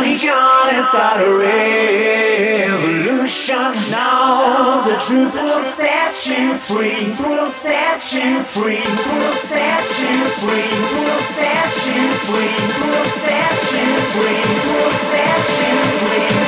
revolution. We gonna start a revolution. Now the truth will set you free. Will set you free. Will set you free. Will set you free. Will set you free. Will set you free.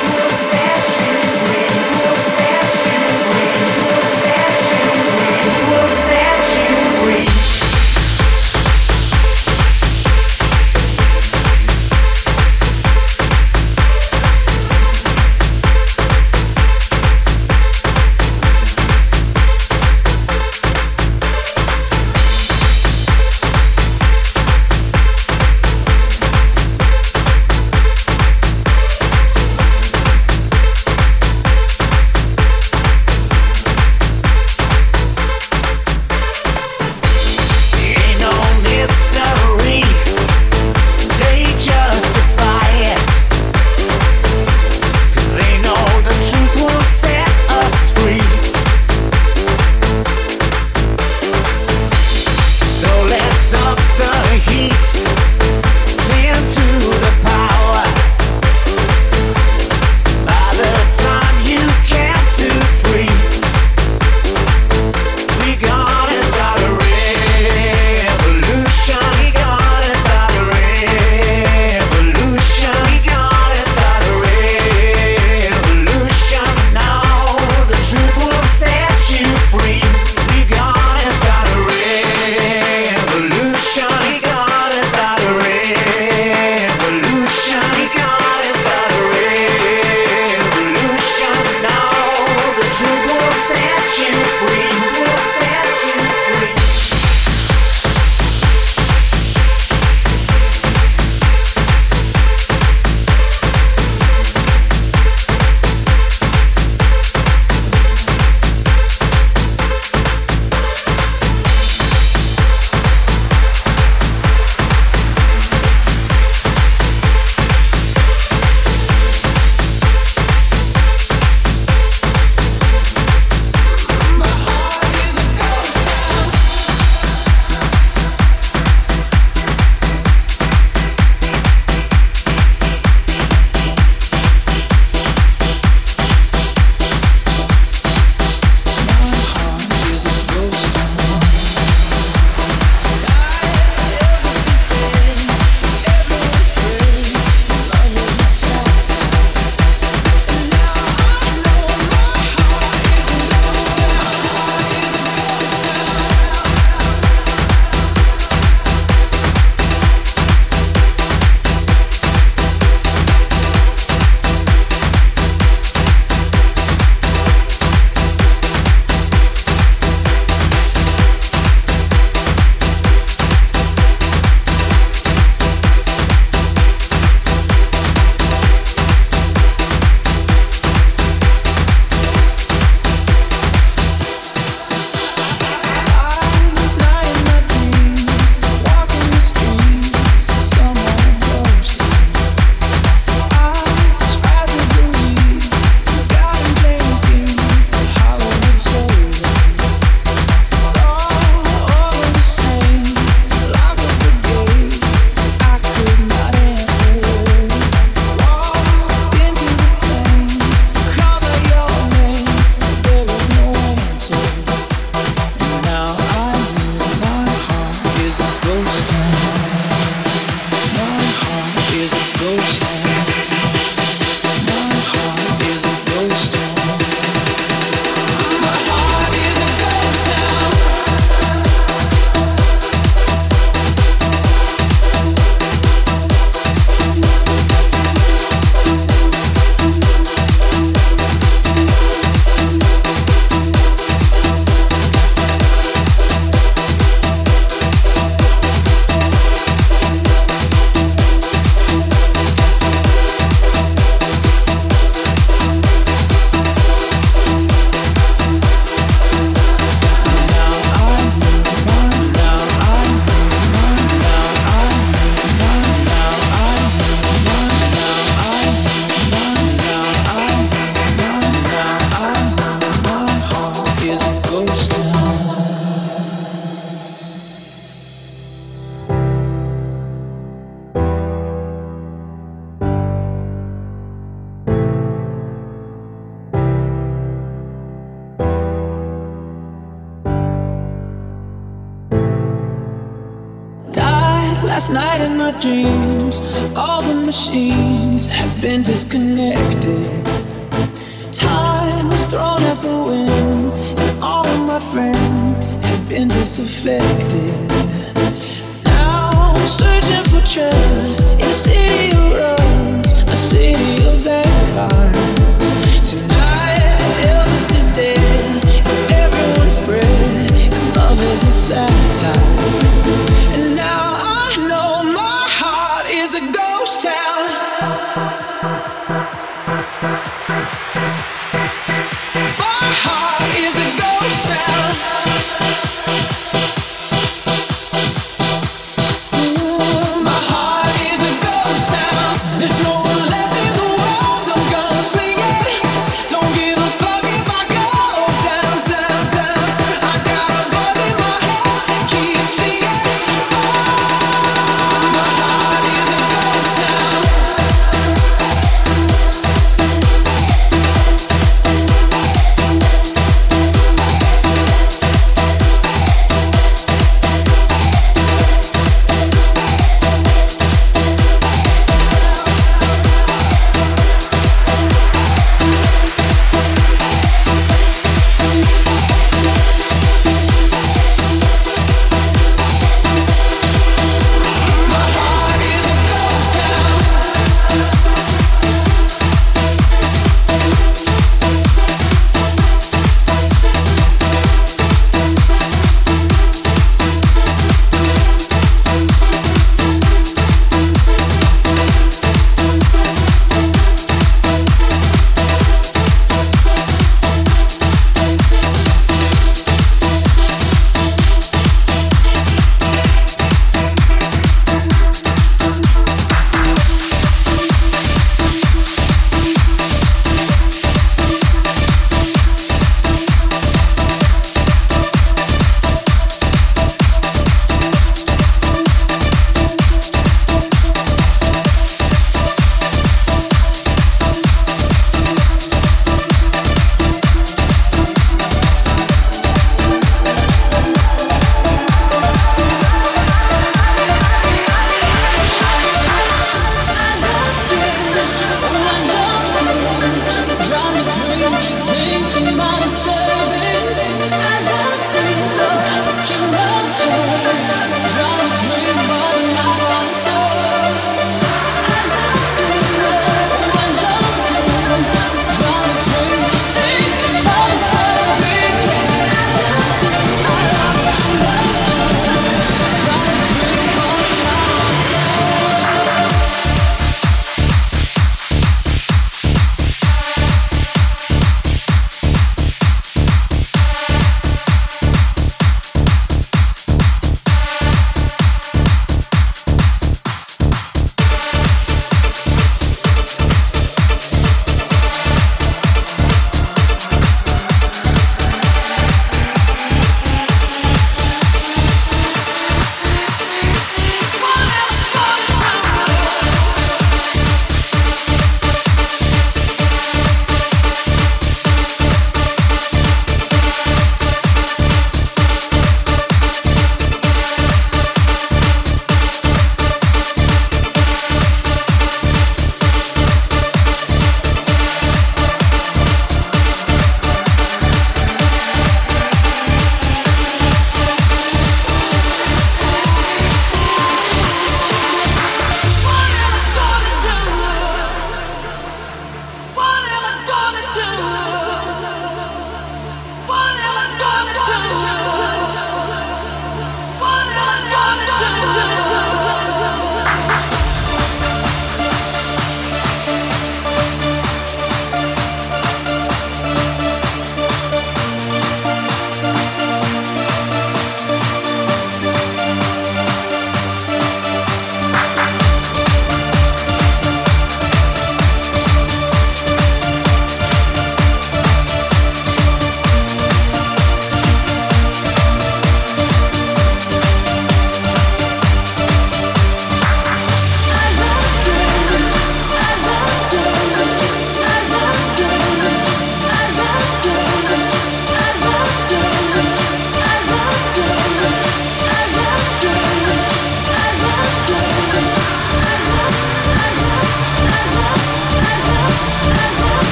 Last night in my dreams, all the machines have been disconnected. Time was thrown out the wind, and all of my friends have been disaffected. Now I'm searching for trust in a city of rust, a city of vampires. Tonight, Elvis is dead, and everyone's spread, and love is a satire.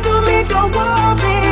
Me, don't worry.